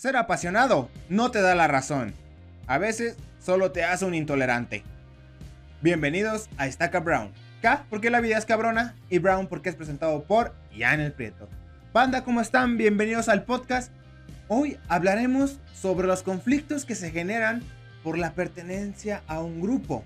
ser apasionado no te da la razón. A veces solo te hace un intolerante. Bienvenidos a Estaca Brown. K porque la vida es cabrona y Brown porque es presentado por Ian el Prieto. Banda, ¿cómo están? Bienvenidos al podcast. Hoy hablaremos sobre los conflictos que se generan por la pertenencia a un grupo.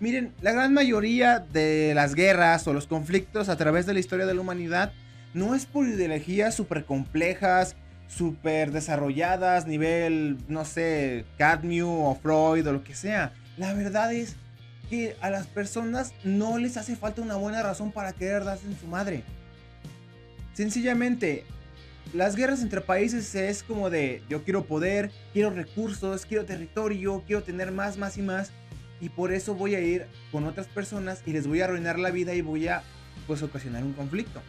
Miren, la gran mayoría de las guerras o los conflictos a través de la historia de la humanidad no es por ideologías súper complejas, súper desarrolladas, nivel, no sé, Cadmium o Freud o lo que sea. La verdad es que a las personas no les hace falta una buena razón para querer darse en su madre. Sencillamente, las guerras entre países es como de yo quiero poder, quiero recursos, quiero territorio, quiero tener más, más y más. Y por eso voy a ir con otras personas y les voy a arruinar la vida y voy a pues ocasionar un conflicto.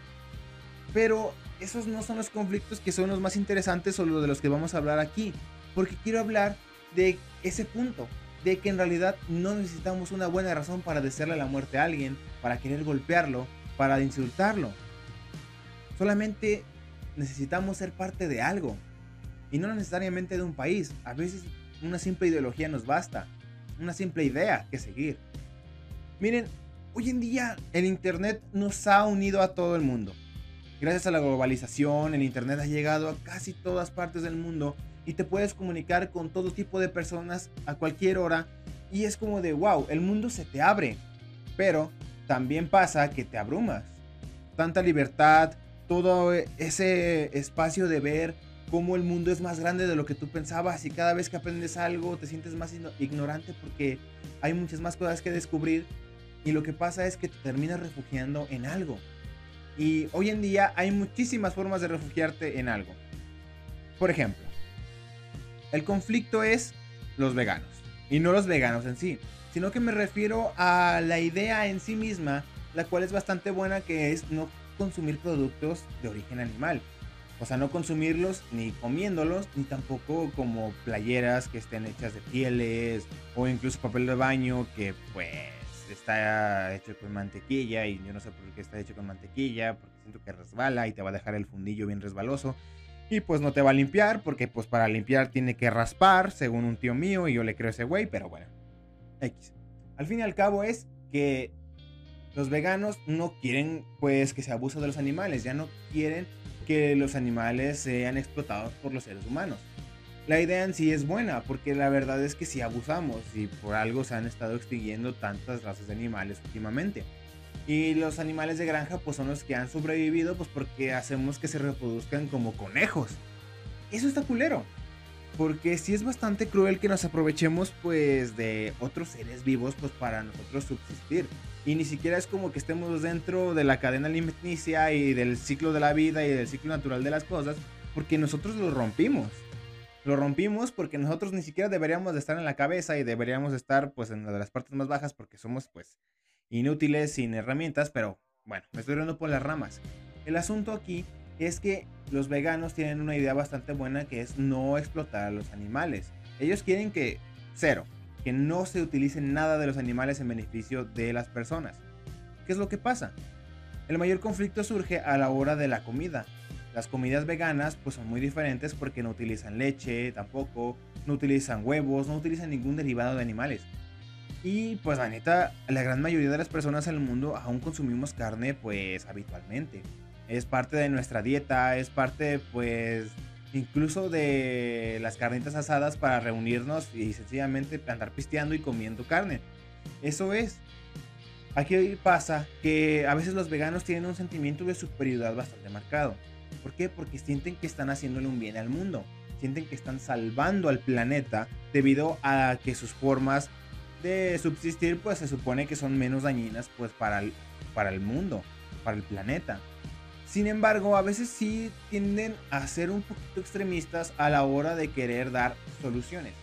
Pero esos no son los conflictos que son los más interesantes o los de los que vamos a hablar aquí. Porque quiero hablar de ese punto. De que en realidad no necesitamos una buena razón para desearle la muerte a alguien, para querer golpearlo, para insultarlo. Solamente necesitamos ser parte de algo. Y no necesariamente de un país. A veces una simple ideología nos basta. Una simple idea que seguir. Miren, hoy en día el Internet nos ha unido a todo el mundo. Gracias a la globalización, el Internet ha llegado a casi todas partes del mundo y te puedes comunicar con todo tipo de personas a cualquier hora. Y es como de, wow, el mundo se te abre. Pero también pasa que te abrumas. Tanta libertad, todo ese espacio de ver cómo el mundo es más grande de lo que tú pensabas y cada vez que aprendes algo te sientes más ignorante porque hay muchas más cosas que descubrir y lo que pasa es que te terminas refugiando en algo. Y hoy en día hay muchísimas formas de refugiarte en algo. Por ejemplo, el conflicto es los veganos. Y no los veganos en sí, sino que me refiero a la idea en sí misma, la cual es bastante buena, que es no consumir productos de origen animal. O sea, no consumirlos ni comiéndolos, ni tampoco como playeras que estén hechas de pieles o incluso papel de baño que pues está hecho con mantequilla y yo no sé por qué está hecho con mantequilla, porque siento que resbala y te va a dejar el fundillo bien resbaloso. Y pues no te va a limpiar, porque pues para limpiar tiene que raspar, según un tío mío, y yo le creo a ese güey, pero bueno. X. Al fin y al cabo es que los veganos no quieren pues que se abuse de los animales, ya no quieren que los animales sean explotados por los seres humanos la idea en sí es buena, porque la verdad es que si abusamos y por algo se han estado extinguiendo tantas razas de animales últimamente. Y los animales de granja pues son los que han sobrevivido pues porque hacemos que se reproduzcan como conejos. Eso está culero. Porque sí es bastante cruel que nos aprovechemos pues de otros seres vivos pues para nosotros subsistir. Y ni siquiera es como que estemos dentro de la cadena alimenticia y del ciclo de la vida y del ciclo natural de las cosas porque nosotros lo rompimos lo rompimos porque nosotros ni siquiera deberíamos de estar en la cabeza y deberíamos estar pues en una de las partes más bajas porque somos pues inútiles sin herramientas, pero bueno, me estoy riendo por las ramas. El asunto aquí es que los veganos tienen una idea bastante buena que es no explotar a los animales. Ellos quieren que cero, que no se utilice nada de los animales en beneficio de las personas. ¿Qué es lo que pasa? El mayor conflicto surge a la hora de la comida. Las comidas veganas pues son muy diferentes porque no utilizan leche tampoco, no utilizan huevos, no utilizan ningún derivado de animales. Y pues la neta, la gran mayoría de las personas en el mundo aún consumimos carne pues habitualmente. Es parte de nuestra dieta, es parte pues incluso de las carnitas asadas para reunirnos y sencillamente andar pisteando y comiendo carne. Eso es. Aquí pasa que a veces los veganos tienen un sentimiento de superioridad bastante marcado. ¿Por qué? Porque sienten que están haciéndole un bien al mundo. Sienten que están salvando al planeta debido a que sus formas de subsistir pues se supone que son menos dañinas pues para el, para el mundo, para el planeta. Sin embargo, a veces sí tienden a ser un poquito extremistas a la hora de querer dar soluciones.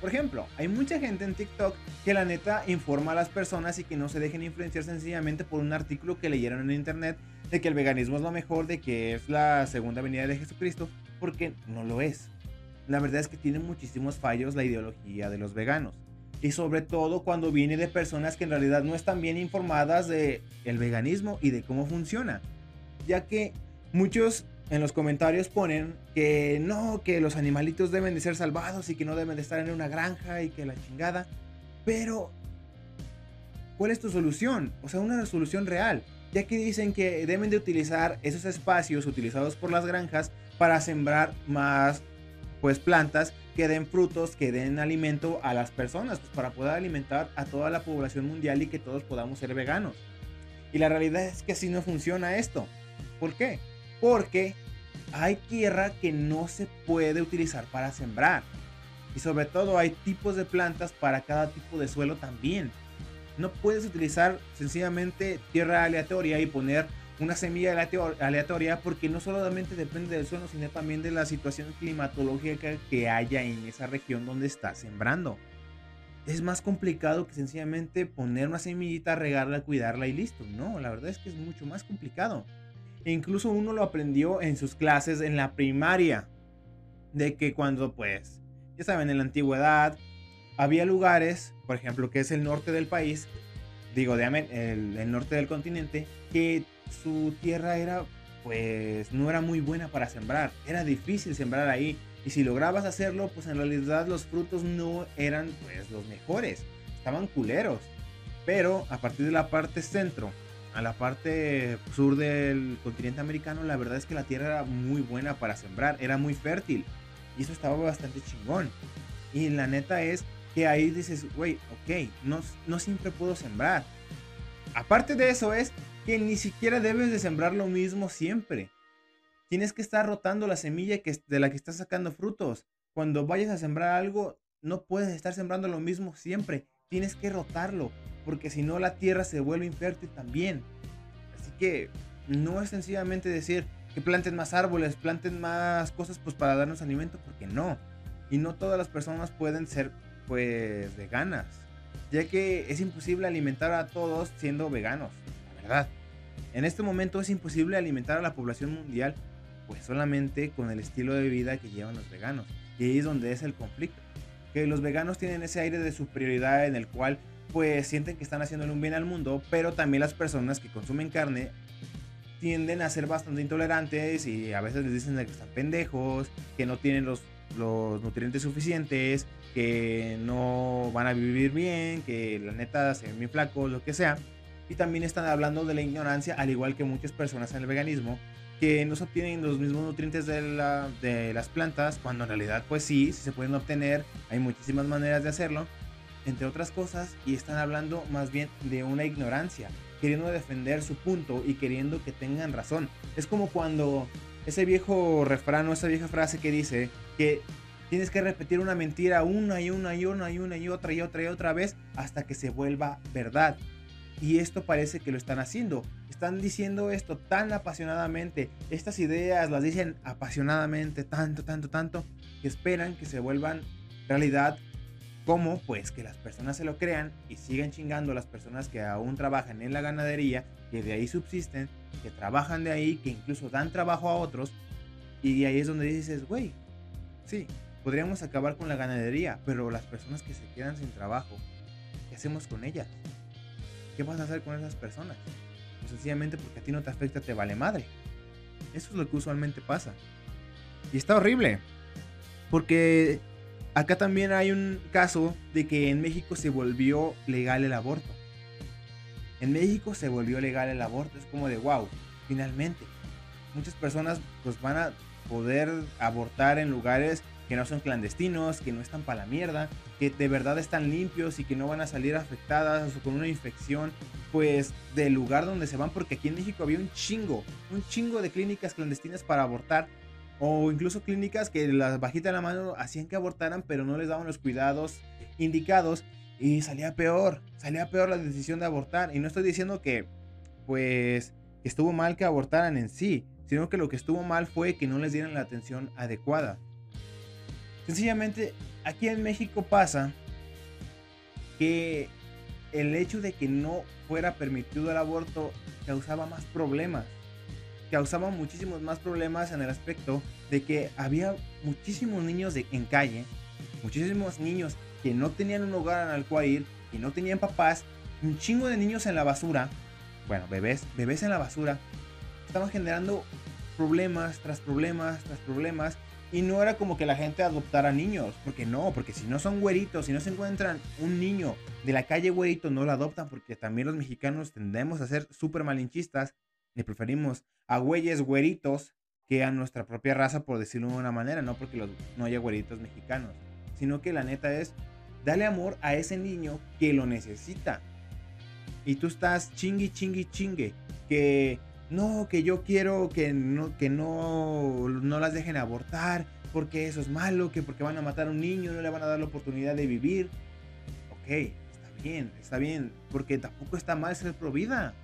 Por ejemplo, hay mucha gente en TikTok que la neta informa a las personas y que no se dejen influenciar sencillamente por un artículo que leyeron en internet de que el veganismo es lo mejor, de que es la segunda venida de Jesucristo, porque no lo es. La verdad es que tiene muchísimos fallos la ideología de los veganos. Y sobre todo cuando viene de personas que en realidad no están bien informadas de el veganismo y de cómo funciona. Ya que muchos en los comentarios ponen que no, que los animalitos deben de ser salvados y que no deben de estar en una granja y que la chingada. Pero, ¿cuál es tu solución? O sea, una solución real. Ya que dicen que deben de utilizar esos espacios utilizados por las granjas para sembrar más pues plantas que den frutos, que den alimento a las personas, pues para poder alimentar a toda la población mundial y que todos podamos ser veganos. Y la realidad es que así no funciona esto. ¿Por qué? Porque hay tierra que no se puede utilizar para sembrar. Y sobre todo hay tipos de plantas para cada tipo de suelo también. No puedes utilizar sencillamente tierra aleatoria y poner una semilla aleatoria porque no solamente depende del suelo, sino también de la situación climatológica que haya en esa región donde estás sembrando. Es más complicado que sencillamente poner una semillita, regarla, cuidarla y listo. No, la verdad es que es mucho más complicado. E incluso uno lo aprendió en sus clases en la primaria. De que cuando, pues, ya saben, en la antigüedad había lugares, por ejemplo, que es el norte del país, digo, de el, el norte del continente, que su tierra era, pues, no era muy buena para sembrar. Era difícil sembrar ahí. Y si lograbas hacerlo, pues en realidad los frutos no eran, pues, los mejores. Estaban culeros. Pero a partir de la parte centro, a la parte sur del continente americano, la verdad es que la tierra era muy buena para sembrar, era muy fértil. Y eso estaba bastante chingón. Y la neta es que ahí dices, güey, ok, no, no siempre puedo sembrar. Aparte de eso es que ni siquiera debes de sembrar lo mismo siempre. Tienes que estar rotando la semilla que, de la que estás sacando frutos. Cuando vayas a sembrar algo, no puedes estar sembrando lo mismo siempre. Tienes que rotarlo, porque si no la tierra se vuelve infértil también. Así que no es sencillamente decir que planten más árboles, planten más cosas pues para darnos alimento, porque no. Y no todas las personas pueden ser pues veganas, ya que es imposible alimentar a todos siendo veganos verdad. En este momento es imposible alimentar a la población mundial pues solamente con el estilo de vida que llevan los veganos. Y ahí es donde es el conflicto. Que los veganos tienen ese aire de superioridad en el cual pues sienten que están haciéndole un bien al mundo, pero también las personas que consumen carne tienden a ser bastante intolerantes y a veces les dicen que están pendejos, que no tienen los, los nutrientes suficientes, que no van a vivir bien, que la neta se ven bien flacos, lo que sea. Y también están hablando de la ignorancia, al igual que muchas personas en el veganismo, que no se obtienen los mismos nutrientes de, la, de las plantas, cuando en realidad pues sí, sí se pueden obtener, hay muchísimas maneras de hacerlo, entre otras cosas, y están hablando más bien de una ignorancia, queriendo defender su punto y queriendo que tengan razón. Es como cuando ese viejo refrán o esa vieja frase que dice que tienes que repetir una mentira una y una y una y una y otra y otra y otra vez hasta que se vuelva verdad. Y esto parece que lo están haciendo. Están diciendo esto tan apasionadamente. Estas ideas las dicen apasionadamente, tanto, tanto, tanto, que esperan que se vuelvan realidad. Como pues que las personas se lo crean y sigan chingando a las personas que aún trabajan en la ganadería, que de ahí subsisten, que trabajan de ahí, que incluso dan trabajo a otros. Y ahí es donde dices, güey, sí, podríamos acabar con la ganadería, pero las personas que se quedan sin trabajo, ¿qué hacemos con ellas? ¿qué vas a hacer con esas personas? Pues sencillamente porque a ti no te afecta, te vale madre. Eso es lo que usualmente pasa. Y está horrible. Porque acá también hay un caso de que en México se volvió legal el aborto. En México se volvió legal el aborto. Es como de wow, finalmente. Muchas personas pues van a poder abortar en lugares que no son clandestinos, que no están para la mierda, que de verdad están limpios y que no van a salir afectadas o con una infección, pues del lugar donde se van, porque aquí en México había un chingo, un chingo de clínicas clandestinas para abortar, o incluso clínicas que las bajitas de la mano hacían que abortaran, pero no les daban los cuidados indicados y salía peor, salía peor la decisión de abortar. Y no estoy diciendo que, pues, estuvo mal que abortaran en sí, sino que lo que estuvo mal fue que no les dieran la atención adecuada. Sencillamente, aquí en México pasa que el hecho de que no fuera permitido el aborto causaba más problemas. Causaba muchísimos más problemas en el aspecto de que había muchísimos niños de, en calle, muchísimos niños que no tenían un hogar al cual ir, que no tenían papás, un chingo de niños en la basura, bueno, bebés, bebés en la basura, estaban generando problemas tras problemas tras problemas. Y no era como que la gente adoptara niños, porque no, porque si no son güeritos, si no se encuentran un niño de la calle güerito, no lo adoptan, porque también los mexicanos tendemos a ser súper malinchistas y preferimos a güeyes güeritos que a nuestra propia raza, por decirlo de una manera, no porque los, no haya güeritos mexicanos, sino que la neta es, dale amor a ese niño que lo necesita. Y tú estás chingui, chingui, chingue, que no, que yo quiero que no, que no, no las dejen abortar, porque eso es malo, que porque van a matar a un niño, no le van a dar la oportunidad de vivir. Ok, está bien, está bien, porque tampoco está mal ser pro vida.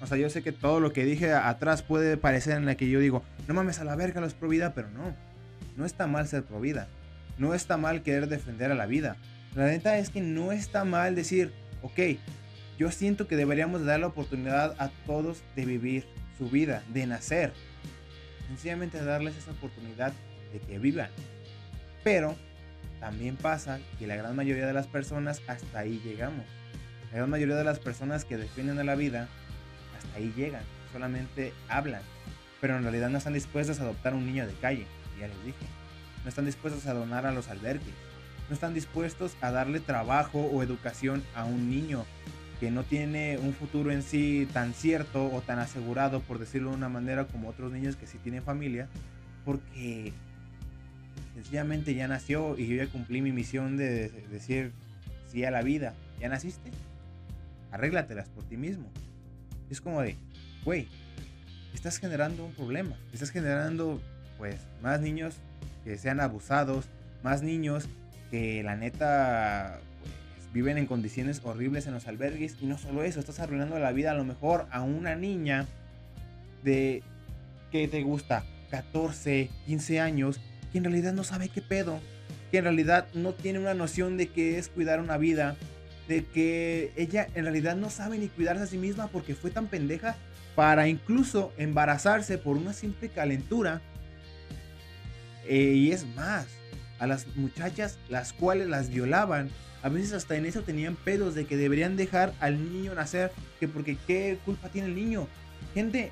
O sea, yo sé que todo lo que dije atrás puede parecer en la que yo digo, no mames a la verga los pro vida, pero no. No está mal ser pro. No está mal querer defender a la vida. La neta es que no está mal decir, ok, yo siento que deberíamos dar la oportunidad a todos de vivir su vida, de nacer. Sencillamente darles esa oportunidad de que vivan. Pero también pasa que la gran mayoría de las personas hasta ahí llegamos. La gran mayoría de las personas que defienden a la vida ahí llegan, solamente hablan, pero en realidad no están dispuestos a adoptar un niño de calle, ya les dije. No están dispuestos a donar a los albergues. No están dispuestos a darle trabajo o educación a un niño que no tiene un futuro en sí tan cierto o tan asegurado, por decirlo de una manera, como otros niños que sí tienen familia, porque sencillamente ya nació y yo ya cumplí mi misión de decir sí a la vida. ¿Ya naciste? Arréglatelas por ti mismo. Es como de, güey, estás generando un problema. Estás generando, pues, más niños que sean abusados, más niños que la neta viven en condiciones horribles en los albergues. Y no solo eso, estás arruinando la vida a lo mejor a una niña de, que te gusta? 14, 15 años, que en realidad no sabe qué pedo. Que en realidad no tiene una noción de qué es cuidar una vida. De que ella en realidad no sabe ni cuidarse a sí misma porque fue tan pendeja para incluso embarazarse por una simple calentura. Eh, y es más, a las muchachas las cuales las violaban a veces hasta en eso tenían pedos de que deberían dejar al niño nacer, que porque qué culpa tiene el niño. Gente,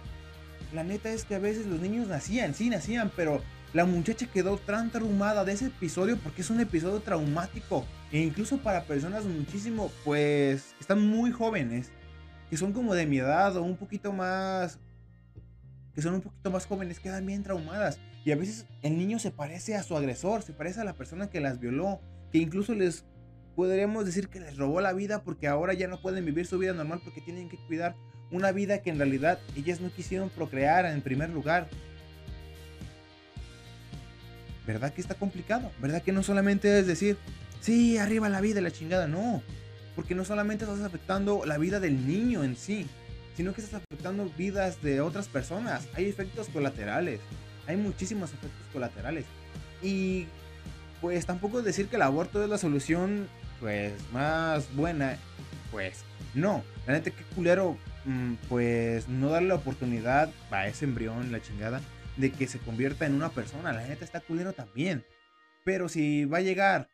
la neta es que a veces los niños nacían, sí nacían, pero la muchacha quedó tan traumada de ese episodio porque es un episodio traumático. E incluso para personas muchísimo, pues, que están muy jóvenes, que son como de mi edad o un poquito más, que son un poquito más jóvenes, quedan bien traumadas. Y a veces el niño se parece a su agresor, se parece a la persona que las violó, que incluso les podríamos decir que les robó la vida porque ahora ya no pueden vivir su vida normal porque tienen que cuidar una vida que en realidad ellas no quisieron procrear en primer lugar. ¿Verdad que está complicado? ¿Verdad que no solamente es decir, sí, arriba la vida, la chingada? No, porque no solamente estás afectando la vida del niño en sí, sino que estás afectando vidas de otras personas. Hay efectos colaterales, hay muchísimos efectos colaterales. Y pues tampoco decir que el aborto es la solución pues más buena, pues no. La neta, qué culero, mm, pues no darle la oportunidad a ese embrión, la chingada, de que se convierta en una persona. La neta está culero también. Pero si va a llegar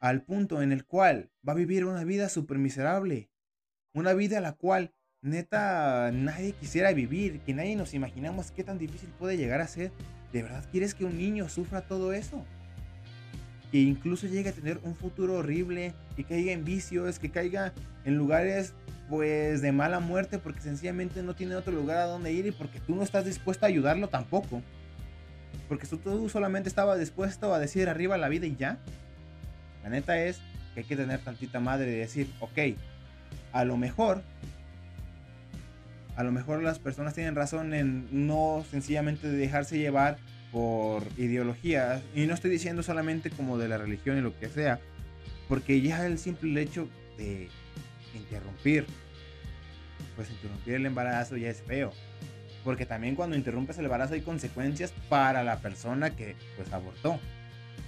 al punto en el cual va a vivir una vida súper miserable, una vida a la cual neta nadie quisiera vivir, que nadie nos imaginamos qué tan difícil puede llegar a ser, ¿de verdad quieres que un niño sufra todo eso? Que incluso llegue a tener un futuro horrible, que caiga en vicios, que caiga en lugares pues de mala muerte porque sencillamente no tiene otro lugar a donde ir y porque tú no estás dispuesto a ayudarlo tampoco. Porque tú solamente estabas dispuesto a decir arriba la vida y ya. La neta es que hay que tener tantita madre y decir, ok, a lo mejor, a lo mejor las personas tienen razón en no sencillamente dejarse llevar por ideologías, y no estoy diciendo solamente como de la religión y lo que sea, porque ya el simple hecho de interrumpir, pues interrumpir el embarazo ya es feo. Porque también cuando interrumpes el embarazo hay consecuencias para la persona que pues abortó.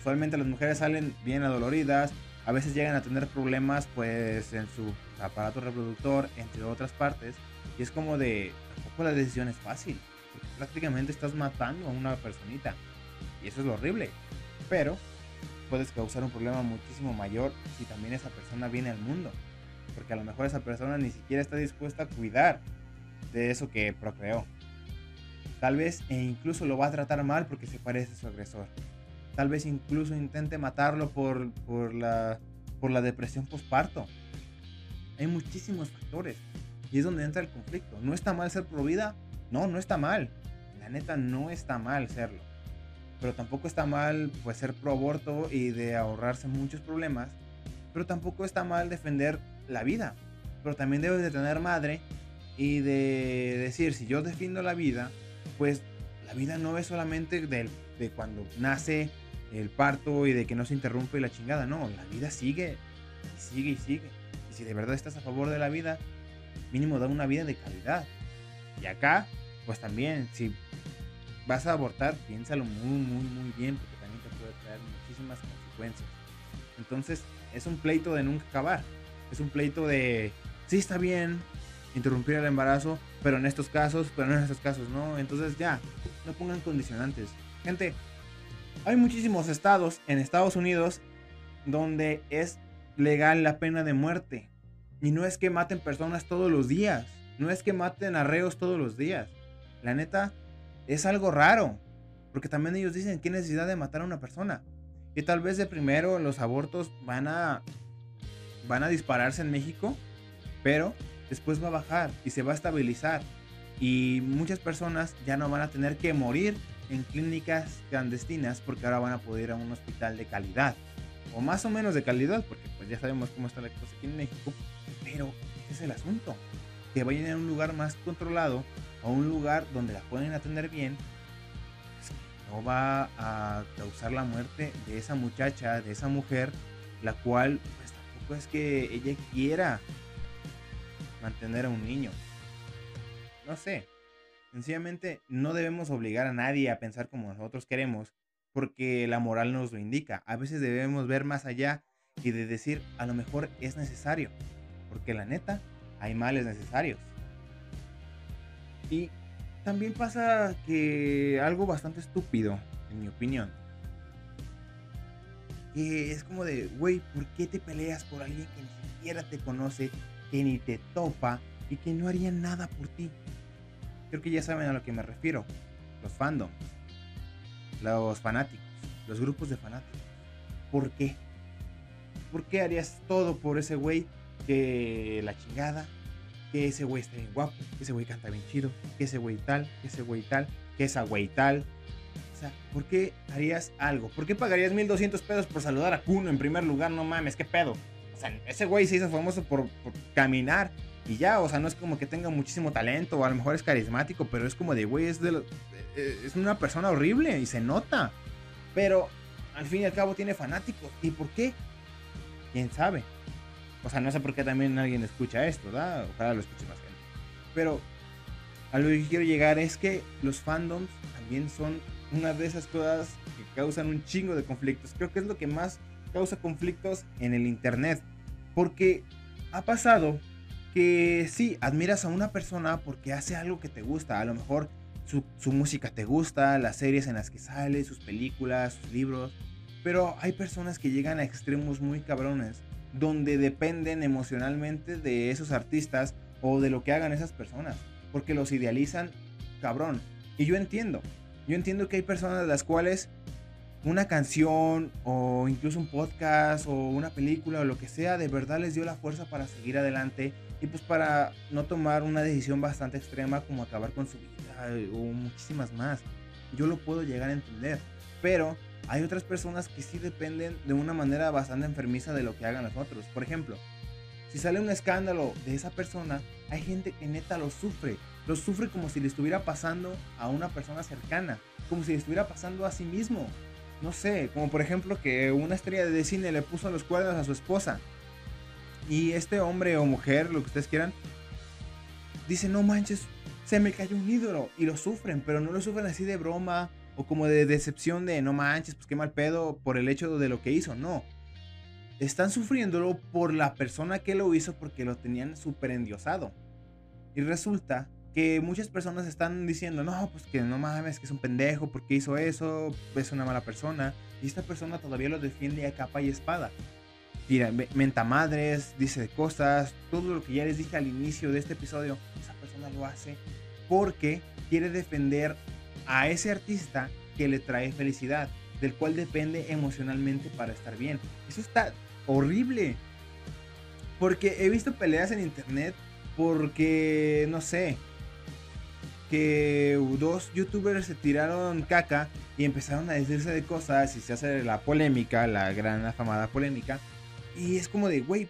Usualmente las mujeres salen bien adoloridas, a veces llegan a tener problemas pues en su aparato reproductor, entre otras partes. Y es como de, tampoco la decisión es fácil prácticamente estás matando a una personita. Y eso es lo horrible. Pero puedes causar un problema muchísimo mayor si también esa persona viene al mundo. Porque a lo mejor esa persona ni siquiera está dispuesta a cuidar de eso que procreó. Tal vez e incluso lo va a tratar mal porque se parece a su agresor. Tal vez incluso intente matarlo por, por, la, por la depresión postparto. Hay muchísimos factores. Y es donde entra el conflicto. ¿No está mal ser pro vida? No, no está mal. La neta no está mal serlo. Pero tampoco está mal pues ser pro aborto y de ahorrarse muchos problemas. Pero tampoco está mal defender la vida. Pero también debes de tener madre y de decir, si yo defiendo la vida, pues la vida no es solamente de, de cuando nace el parto y de que no se interrumpe la chingada. No, la vida sigue sigue y sigue. Y si de verdad estás a favor de la vida, mínimo da una vida de calidad. Y acá, pues también, si vas a abortar, piénsalo muy, muy, muy bien, porque también te puede traer muchísimas consecuencias. Entonces, es un pleito de nunca acabar. Es un pleito de, sí está bien interrumpir el embarazo, pero en estos casos, pero en estos casos, ¿no? Entonces ya, no pongan condicionantes. Gente, hay muchísimos estados en Estados Unidos donde es legal la pena de muerte. Y no es que maten personas todos los días. No es que maten arreos todos los días. La neta, es algo raro. Porque también ellos dicen que necesidad de matar a una persona. Y tal vez de primero los abortos van a, van a dispararse en México. Pero después va a bajar y se va a estabilizar. Y muchas personas ya no van a tener que morir en clínicas clandestinas porque ahora van a poder ir a un hospital de calidad. O más o menos de calidad, porque pues ya sabemos cómo está la cosa aquí en México. Pero ese es el asunto. Que vayan a un lugar más controlado, a un lugar donde la pueden atender bien, pues, no va a causar la muerte de esa muchacha, de esa mujer, la cual pues tampoco es que ella quiera mantener a un niño. No sé. Sencillamente no debemos obligar a nadie a pensar como nosotros queremos, porque la moral nos lo indica. A veces debemos ver más allá y de decir, a lo mejor es necesario. Porque la neta, hay males necesarios. Y también pasa que algo bastante estúpido, en mi opinión. Que es como de, güey, ¿por qué te peleas por alguien que ni siquiera te conoce, que ni te topa y que no haría nada por ti? Creo que ya saben a lo que me refiero. Los fandoms, los fanáticos, los grupos de fanáticos. ¿Por qué? ¿Por qué harías todo por ese güey que la chingada, que ese güey está bien guapo, que ese güey canta bien chido, que ese güey tal, que ese güey tal, que esa güey tal. O sea, ¿por qué harías algo? ¿Por qué pagarías 1200 pesos por saludar a Kuno en primer lugar? No mames, qué pedo. O sea, ese güey se hizo famoso por, caminar y ya, o sea, no es como que tenga muchísimo talento o a lo mejor es carismático, pero es como de, güey, es, de eh, eh, es una persona horrible y se nota. Pero al fin y al cabo tiene fanáticos. ¿Y por qué? ¿Quién sabe? O sea, no sé por qué también alguien escucha esto, ¿verdad? Ojalá lo escuche más gente. Pero a lo que quiero llegar es que los fandoms también son una de esas cosas que causan un chingo de conflictos. Creo que es lo que más causa conflictos en el internet. Porque ha pasado que sí, admiras a una persona porque hace algo que te gusta. A lo mejor su, su, música te gusta, las series en las que sale, sus películas, sus libros. Pero hay personas que llegan a extremos muy cabrones donde dependen emocionalmente de esos artistas o de lo que hagan esas personas, porque los idealizan cabrón. Y yo entiendo, yo entiendo que hay personas las cuales una canción o incluso un podcast o una película o lo que sea de verdad les dio la fuerza para seguir adelante y pues para no tomar una decisión bastante extrema como acabar con su vida o muchísimas más. Yo lo puedo llegar a entender, pero hay otras personas que sí dependen de una manera bastante enfermiza de lo que hagan los otros. Por ejemplo, si sale un escándalo de esa persona, hay gente que neta lo sufre. Lo sufre como si le estuviera pasando a una persona cercana, como si le estuviera pasando a sí mismo. No sé, como por ejemplo que una estrella de cine le puso los cuernos a su esposa. Y este hombre o mujer, lo que ustedes quieran, dice, no manches, se me cayó un ídolo. Y lo sufren, pero no lo sufren así de broma o como de decepción de no manches, pues qué mal pedo por el hecho de lo que hizo. No. Están sufriéndolo por la persona que lo hizo porque lo tenían súper endiosado. Y resulta que muchas personas están diciendo, no, pues que no mames, que es un pendejo porque hizo eso, es una mala persona. Y esta persona todavía lo defiende a capa y espada. Mira, menta madres, dice cosas, todo lo que ya les dije al inicio de este episodio, esa persona lo hace porque quiere defender a ese artista que le trae felicidad, del cual depende emocionalmente para estar bien. Eso está horrible. Porque he visto peleas en internet porque, no sé, que dos youtubers se tiraron caca y empezaron a decirse de cosas y se hace la polémica, la gran afamada polémica. Y es como de, güey,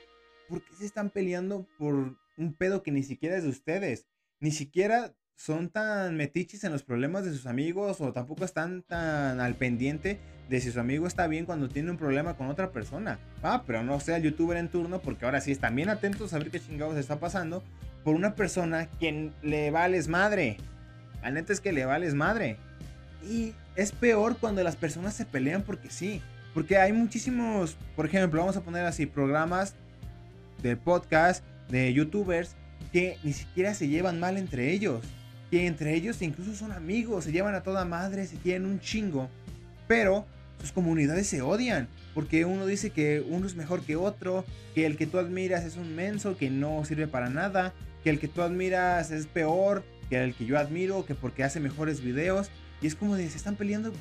¿por qué se están peleando por un pedo que ni siquiera es de ustedes? Ni siquiera son tan metiches en los problemas de sus amigos o tampoco están tan al pendiente de si su amigo está bien cuando tiene un problema con otra persona. Ah, pero no sea el youtuber en turno porque ahora sí están bien atentos a ver qué chingados está pasando por una persona que le vales madre. La neta es que le vales madre. Y es peor cuando las personas se pelean porque sí. Porque hay muchísimos, por ejemplo, vamos a poner así, programas de podcast, de youtubers, que ni siquiera se llevan mal entre ellos. Que entre ellos incluso son amigos, se llevan a toda madre, se quieren un chingo. Pero sus comunidades se odian. Porque uno dice que uno es mejor que otro, que el que tú admiras es un menso, que no sirve para nada, que el que tú admiras es peor que el que yo admiro, que porque hace mejores videos. Y es como de, se están peleando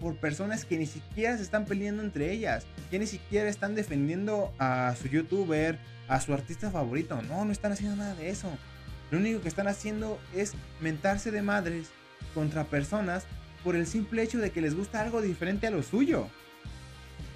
por personas que ni siquiera se están peleando entre ellas, que ni siquiera están defendiendo a su youtuber, a su artista favorito. No, no están haciendo nada de eso. Lo único que están haciendo es mentarse de madres contra personas por el simple hecho de que les gusta algo diferente a lo suyo.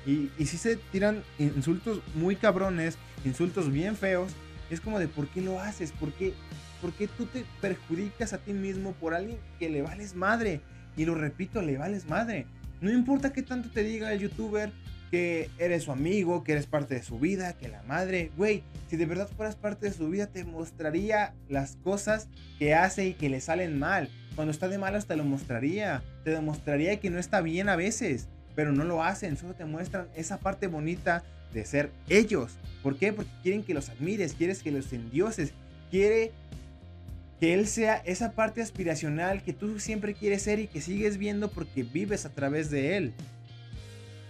Y, y si se tiran insultos muy cabrones, insultos bien feos, es como de ¿por qué lo haces? ¿Por qué, ¿Por qué tú te perjudicas a ti mismo por alguien que le vales madre? Y lo repito, le vales madre. No importa qué tanto te diga el youtuber que eres su amigo, que eres parte de su vida, que la madre, güey, si de verdad fueras parte de su vida te mostraría las cosas que hace y que le salen mal. Cuando está de malas te lo mostraría, te demostraría que no está bien a veces, pero no lo hacen, solo te muestran esa parte bonita de ser ellos. ¿Por qué? Porque quieren que los admires, quieres que los endioses, quiere que él sea esa parte aspiracional que tú siempre quieres ser y que sigues viendo porque vives a través de él.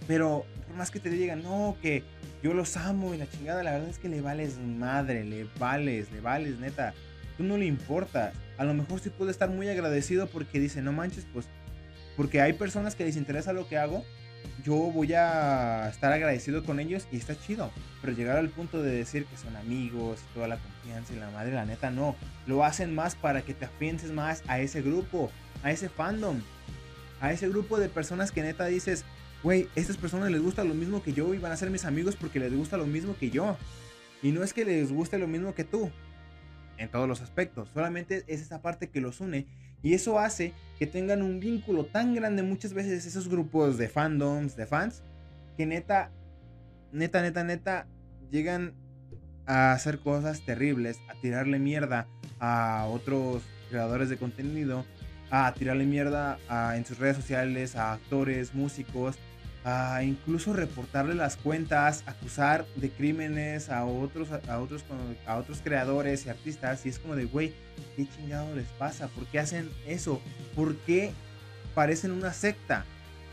Pero por más que te digan, no, que yo los amo y la chingada, la verdad es que le vales madre, le vales, le vales, neta. Tú no le importas. A lo mejor sí puede estar muy agradecido porque dice, no manches, pues, porque hay personas que les interesa lo que hago yo voy a estar agradecido con ellos y está chido. Pero llegar al punto de decir que son amigos, toda la confianza y la madre, la neta, no. Lo hacen más para que te afiances más a ese grupo, a ese fandom, a ese grupo de personas que neta dices, güey, estas personas les gusta lo mismo que yo y van a ser mis amigos porque les gusta lo mismo que yo. Y no es que les guste lo mismo que tú, en todos los aspectos, solamente es esa parte que los une y eso hace que tengan un vínculo tan grande muchas veces esos grupos de fandoms, de fans, que neta, neta, neta, neta, llegan a hacer cosas terribles, a tirarle mierda a otros creadores de contenido, a tirarle mierda en sus redes sociales, a actores, músicos, a incluso reportarle las cuentas, acusar de crímenes a otros, a otros, a otros creadores y artistas. Y es como de, güey, ¿qué chingado les pasa? ¿Por qué hacen eso? ¿Por qué parecen una secta?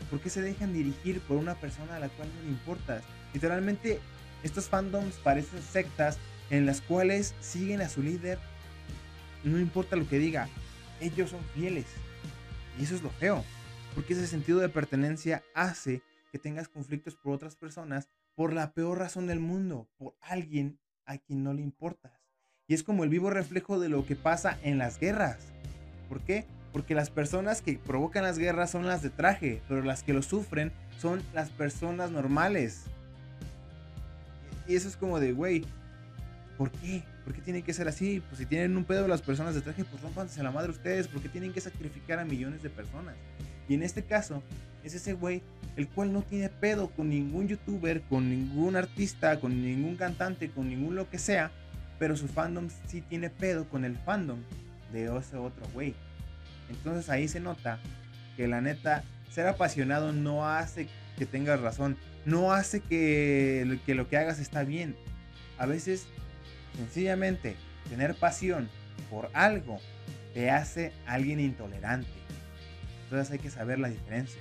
¿Por qué se dejan dirigir por una persona a la cual no le importas? Literalmente, estos fandoms parecen sectas en las cuales siguen a su líder, no importa lo que diga, ellos son fieles. Y eso es lo feo, porque ese sentido de pertenencia hace que tengas conflictos por otras personas por la peor razón del mundo, por alguien a quien no le importas. Y es como el vivo reflejo de lo que pasa en las guerras. ¿Por qué? Porque las personas que provocan las guerras son las de traje, pero las que lo sufren son las personas normales. Y eso es como de, güey, ¿por qué? ¿Por qué tiene que ser así? Pues si tienen un pedo las personas de traje, pues rompanse la madre ustedes. ¿Por qué tienen que sacrificar a millones de personas? Y en este caso, es ese güey el cual no tiene pedo con ningún youtuber, con ningún artista, con ningún cantante, con ningún lo que sea, pero su fandom sí tiene pedo con el fandom de ese otro güey. Entonces ahí se nota que la neta, ser apasionado no hace que tengas razón, no hace que, que lo que hagas está bien. A veces, sencillamente, tener pasión por algo te hace alguien intolerante. Entonces hay que saber la diferencia.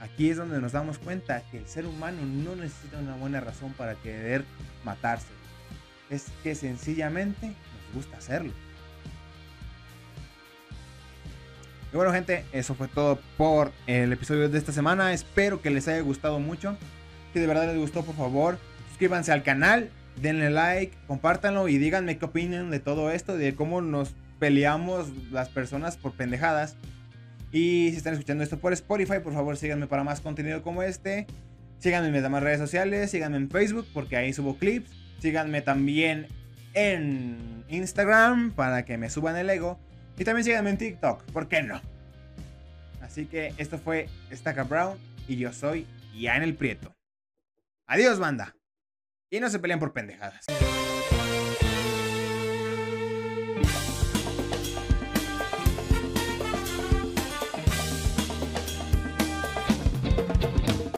Aquí es donde nos damos cuenta que el ser humano no necesita una buena razón para querer matarse. Es que sencillamente nos gusta hacerlo. Y bueno, gente, eso fue todo por el episodio de esta semana. Espero que les haya gustado mucho. Si de verdad les gustó, por favor, suscríbanse al canal, denle like, compártanlo y díganme qué opinan de todo esto, de cómo nos peleamos las personas por pendejadas. Y si están escuchando esto por Spotify, por favor síganme para más contenido como este. Síganme en mis demás redes sociales, síganme en Facebook porque ahí subo clips. Síganme también en Instagram para que me suban el ego. Y también síganme en TikTok, ¿por qué no? Así que esto fue Stacka Brown y yo soy en el Prieto. Adiós, banda. Y no se peleen por pendejadas.